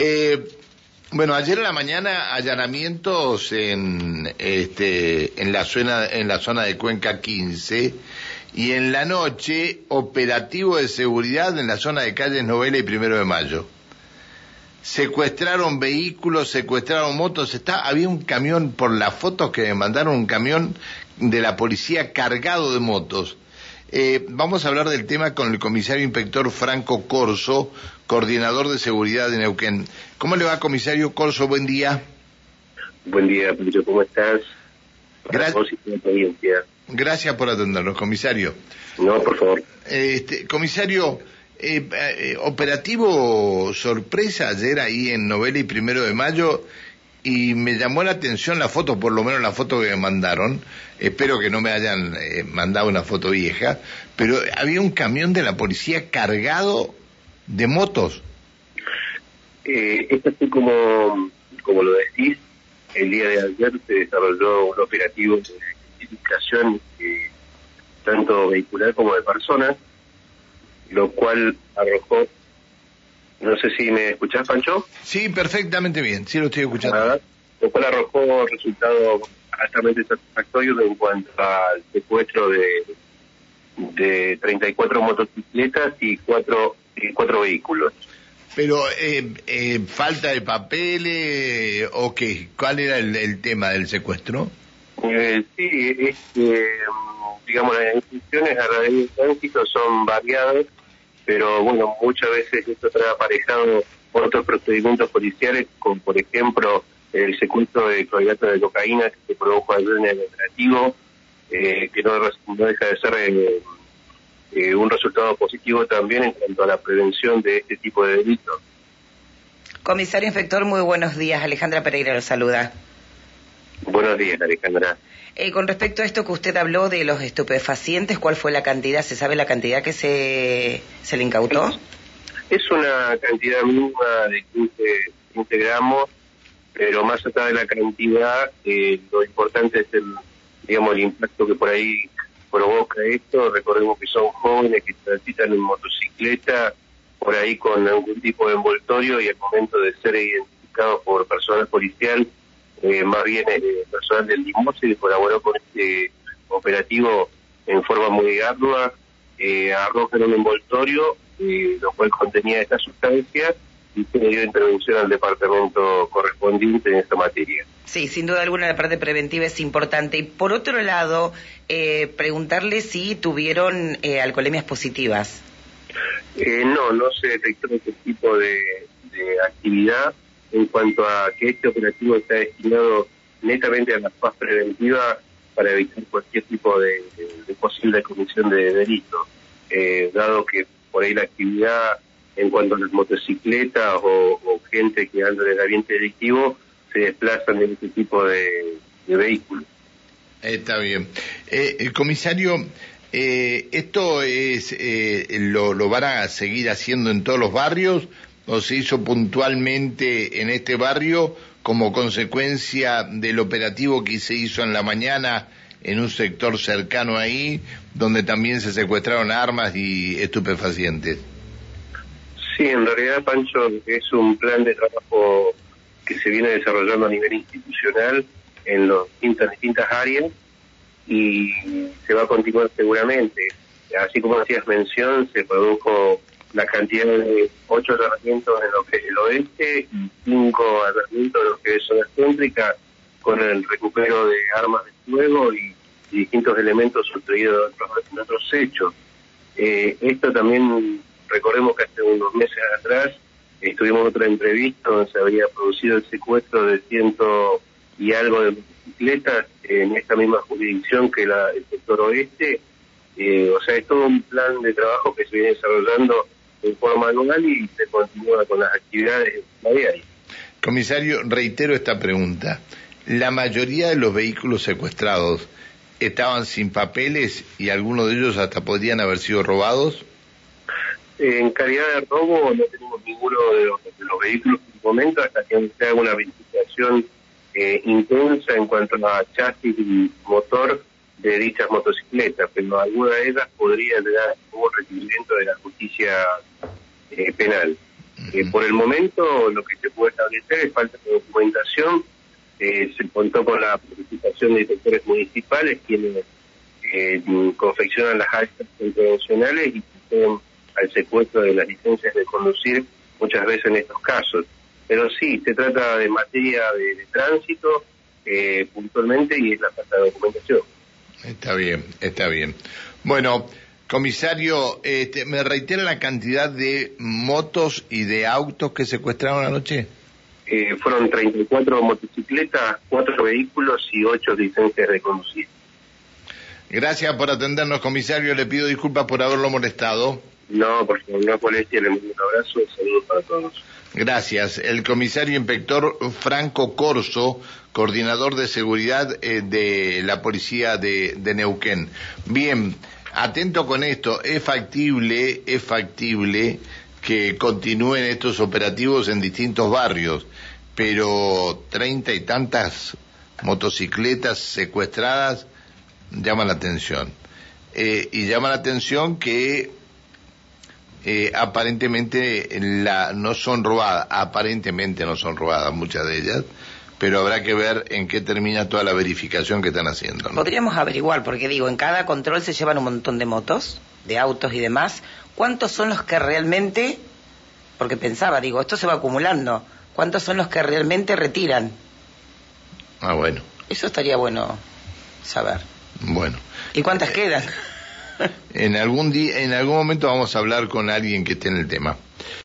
Eh, bueno, ayer en la mañana allanamientos en, este, en, la zona, en la zona de Cuenca 15 y en la noche operativo de seguridad en la zona de calles Novela y Primero de Mayo. Secuestraron vehículos, secuestraron motos, está, había un camión, por las fotos que me mandaron, un camión de la policía cargado de motos. Eh, vamos a hablar del tema con el comisario inspector Franco Corso, coordinador de seguridad de Neuquén. ¿Cómo le va, comisario Corso? Buen día. Buen día, Pedro, ¿cómo estás? Gracias. Gracias por atendernos, comisario. No, por favor. Este, comisario, eh, eh, operativo sorpresa ayer ahí en Novela y Primero de Mayo y me llamó la atención la foto, por lo menos la foto que me mandaron. Espero que no me hayan eh, mandado una foto vieja, pero había un camión de la policía cargado de motos. Eh, esto así como, como lo decís, el día de ayer se desarrolló un operativo de identificación eh, tanto vehicular como de personas, lo cual arrojó no sé si me escuchás, Pancho. Sí, perfectamente bien, sí lo estoy escuchando. lo cual arrojó resultados altamente satisfactorios en cuanto al secuestro de, de 34 motocicletas y cuatro, y cuatro vehículos. Pero, eh, eh, ¿falta de papeles o qué? ¿Cuál era el, tema del secuestro? Eh, sí, es digamos, las instrucciones a la ley de tránsito son variadas pero bueno, muchas veces esto trae aparejado otros procedimientos policiales, como por ejemplo el secuestro de clorhidrato de cocaína que se produjo ayer en el operativo, eh, que no, deja de ser eh, eh, un resultado positivo también en cuanto a la prevención de este tipo de delitos. Comisario Inspector, muy buenos días. Alejandra Pereira lo saluda. Buenos días, Alejandra. Eh, con respecto a esto que usted habló de los estupefacientes, ¿cuál fue la cantidad? ¿Se sabe la cantidad que se, se le incautó? Es una cantidad mínima de 15, gramos, pero más allá de la cantidad, eh, lo importante es el, digamos, el impacto que por ahí provoca esto. Recordemos que son jóvenes que transitan en motocicleta, por ahí con algún tipo de envoltorio y al momento de ser identificados por personal policial eh, más bien el eh, personal del y colaboró con este operativo en forma muy ardua, eh, arrojan un envoltorio, eh, lo cual contenía esta sustancia y se dio intervención al departamento correspondiente en esta materia. Sí, sin duda alguna la parte preventiva es importante. Y por otro lado, eh, preguntarle si tuvieron eh, alcoholemias positivas. no, no se detectó este tipo de actividad en cuanto a que este operativo está destinado netamente a la paz preventiva para evitar cualquier tipo de, posible comisión de delito, eh, dado que por ahí la actividad en cuanto a las motocicletas o, gente que anda en el ambiente delictivo se desplazan en este tipo de, vehículos. Está bien. Eh, el comisario, eh, ¿esto es lo, lo van a seguir haciendo en todos los barrios o se hizo puntualmente en este barrio como consecuencia del operativo que se hizo en la mañana en un sector cercano ahí, donde también se secuestraron armas y estupefacientes. Sí, en realidad, Pancho, es un plan de trabajo que se viene desarrollando a nivel institucional en las distintas áreas y se va a continuar seguramente. Así como hacías mención, se produjo la cantidad de ocho herramientas en lo que es el oeste y cinco herramientas en lo que es zona céntrica, con el recupero de armas de fuego y, distintos elementos sustraídos de otros, hechos. Eh, esto también, recordemos que hace unos meses atrás estuvimos en otra entrevista donde se había producido el secuestro de ciento y algo de motocicletas en esta misma jurisdicción que la, el sector oeste. Eh, o sea, es todo un plan de trabajo que se viene desarrollando en forma anual y se continúa con las actividades diarias. Comisario, reitero esta pregunta. ¿La mayoría de los vehículos secuestrados estaban sin papeles y algunos de ellos hasta podrían haber sido robados? En calidad de robo no tenemos ninguno de los, vehículos en el momento hasta que se haga una verificación eh, intensa en cuanto a chasis y motor de dichas motocicletas, pero alguna de ellas podría dar un requerimiento de la justicia eh, penal. Eh, por el momento lo que se puede establecer es falta de documentación. Eh, se contó con la participación de directores municipales quienes eh, confeccionan las actas internacionales y proceden al secuestro de las licencias de conducir muchas veces en estos casos. Pero sí, se trata de materia de, tránsito puntualmente y es la falta de documentación. Está bien, está bien. Bueno, Comisario, este, ¿me reitera la cantidad de motos y de autos que secuestraron anoche? Eh, fueron 34 motocicletas, 4 vehículos y 8 licencias de conducir. Gracias por atendernos, comisario. Le pido disculpas por haberlo molestado. No, por favor, no molestia. Le mando un abrazo y saludos para todos. Gracias. El comisario inspector Franco Corso, coordinador de seguridad eh, de la policía de, Neuquén. Bien atento con esto, es factible, es factible que continúen estos operativos en distintos barrios, pero treinta y tantas motocicletas secuestradas llama la atención. Eh, y llama la atención que eh, aparentemente la, no son robadas, aparentemente no son robadas muchas de ellas, pero habrá que ver en qué termina toda la verificación que están haciendo. Podríamos averiguar, porque digo, en cada control se llevan un montón de motos, de autos y demás. ¿Cuántos son los que realmente, porque pensaba, digo, esto se va acumulando, cuántos son los que realmente retiran? Ah, bueno. Eso estaría bueno saber. Bueno. ¿Y cuántas quedan? En algún día, en algún momento vamos a hablar con alguien que esté en el tema.